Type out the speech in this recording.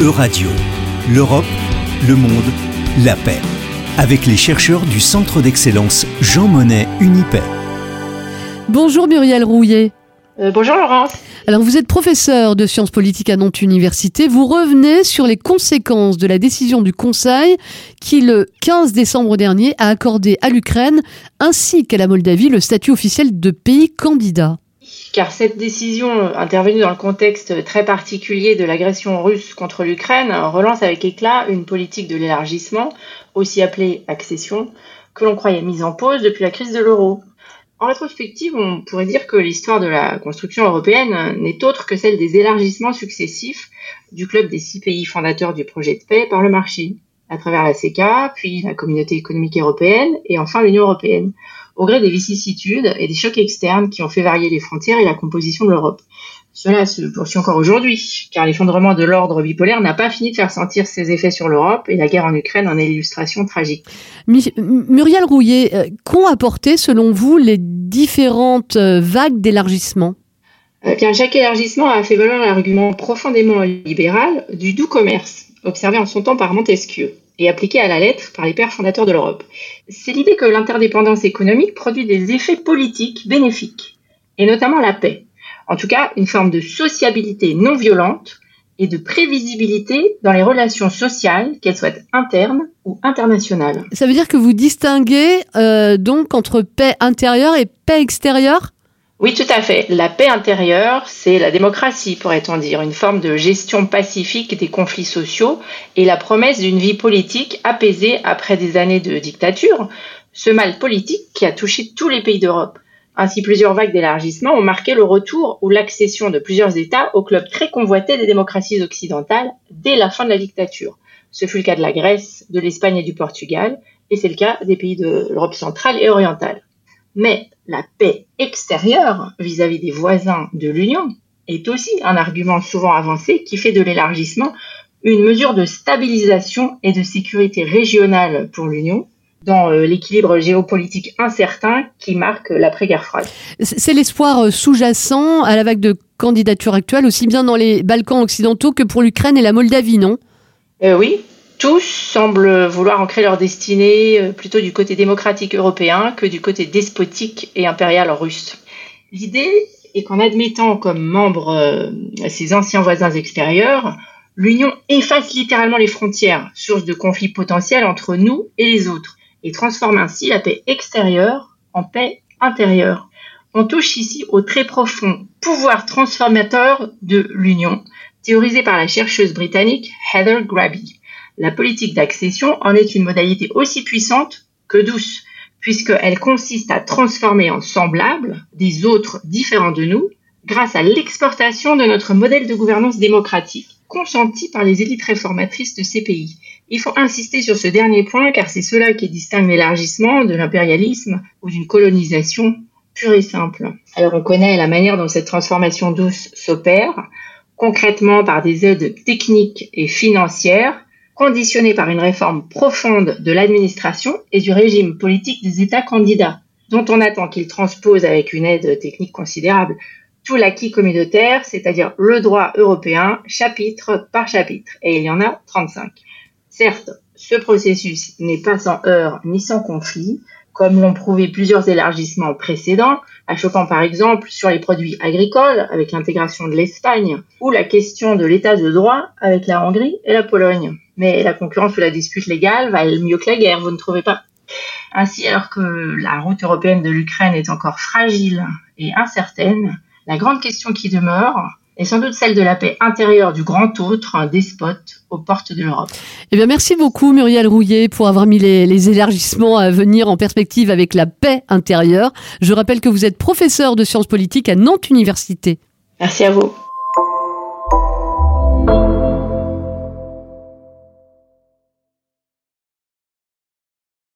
Euradio, l'Europe, le monde, la paix. Avec les chercheurs du Centre d'excellence Jean Monnet Unipay. Bonjour Muriel Rouillet. Euh, bonjour Laurence. Alors vous êtes professeur de sciences politiques à Nantes Université. Vous revenez sur les conséquences de la décision du Conseil qui, le 15 décembre dernier, a accordé à l'Ukraine ainsi qu'à la Moldavie le statut officiel de pays candidat. Car cette décision, intervenue dans le contexte très particulier de l'agression russe contre l'Ukraine, relance avec éclat une politique de l'élargissement, aussi appelée accession, que l'on croyait mise en pause depuis la crise de l'euro. En rétrospective, on pourrait dire que l'histoire de la construction européenne n'est autre que celle des élargissements successifs du club des six pays fondateurs du projet de paix par le marché, à travers la CECA, puis la communauté économique européenne et enfin l'Union européenne au gré des vicissitudes et des chocs externes qui ont fait varier les frontières et la composition de l'Europe. Cela se poursuit encore aujourd'hui, car l'effondrement de l'ordre bipolaire n'a pas fini de faire sentir ses effets sur l'Europe, et la guerre en Ukraine en est l'illustration tragique. Muriel Rouillet, euh, qu'ont apporté selon vous les différentes euh, vagues d'élargissement? Eh Bien, chaque élargissement a fait valoir l'argument profondément libéral du doux commerce, observé en son temps par Montesquieu et appliqué à la lettre par les pères fondateurs de l'Europe. C'est l'idée que l'interdépendance économique produit des effets politiques bénéfiques, et notamment la paix. En tout cas, une forme de sociabilité non violente et de prévisibilité dans les relations sociales, qu'elles soient internes ou internationales. Ça veut dire que vous distinguez euh, donc entre paix intérieure et paix extérieure? Oui, tout à fait. La paix intérieure, c'est la démocratie, pourrait-on dire, une forme de gestion pacifique des conflits sociaux et la promesse d'une vie politique apaisée après des années de dictature, ce mal politique qui a touché tous les pays d'Europe. Ainsi, plusieurs vagues d'élargissement ont marqué le retour ou l'accession de plusieurs États au club très convoité des démocraties occidentales dès la fin de la dictature. Ce fut le cas de la Grèce, de l'Espagne et du Portugal, et c'est le cas des pays de l'Europe centrale et orientale. Mais la paix extérieure vis-à-vis des voisins de l'Union est aussi un argument souvent avancé qui fait de l'élargissement une mesure de stabilisation et de sécurité régionale pour l'Union dans euh, l'équilibre géopolitique incertain qui marque l'après-guerre froide. C'est l'espoir euh, sous-jacent à la vague de candidature actuelle, aussi bien dans les Balkans occidentaux que pour l'Ukraine et la Moldavie, non? Euh, Oui, tous semblent vouloir ancrer leur destinée euh, plutôt du côté démocratique européen que du côté despotique et impérial russe. L'idée est qu'en admettant comme membres euh, ses anciens voisins extérieurs, l'Union efface littéralement les frontières, source de conflits potentiels entre nous et les autres, et transforme ainsi la paix extérieure en paix intérieure. On touche ici au très profond pouvoir transformateur de l'Union, théorisé par la chercheuse britannique Heather Graby. La politique d'accession en est une modalité aussi puissante que douce, puisqu'elle consiste à transformer en semblables des autres différents de nous grâce à l'exportation de notre modèle de gouvernance démocratique consenti par les élites réformatrices de ces pays. Il faut insister sur ce dernier point car c'est cela qui distingue l'élargissement de l'impérialisme ou d'une colonisation pure et simple. Alors on connaît la manière dont cette transformation douce s'opère, concrètement par des aides techniques et financières conditionné par une réforme profonde de l'administration et du régime politique des États candidats, dont on attend qu'ils transposent avec une aide technique considérable tout l'acquis communautaire, c'est-à-dire le droit européen, chapitre par chapitre, et il y en a 35. Certes, ce processus n'est pas sans heurts ni sans conflit, comme l'ont prouvé plusieurs élargissements précédents, achoppant par exemple sur les produits agricoles avec l'intégration de l'Espagne ou la question de l'état de droit avec la Hongrie et la Pologne. Mais la concurrence ou la dispute légale va mieux que la guerre, vous ne trouvez pas? Ainsi, alors que la route européenne de l'Ukraine est encore fragile et incertaine, la grande question qui demeure, est sans doute celle de la paix intérieure du grand autre, un despote aux portes de l'Europe. Eh bien, merci beaucoup Muriel Rouillet pour avoir mis les, les, élargissements à venir en perspective avec la paix intérieure. Je rappelle que vous êtes professeur de sciences politiques à Nantes Université. Merci à vous.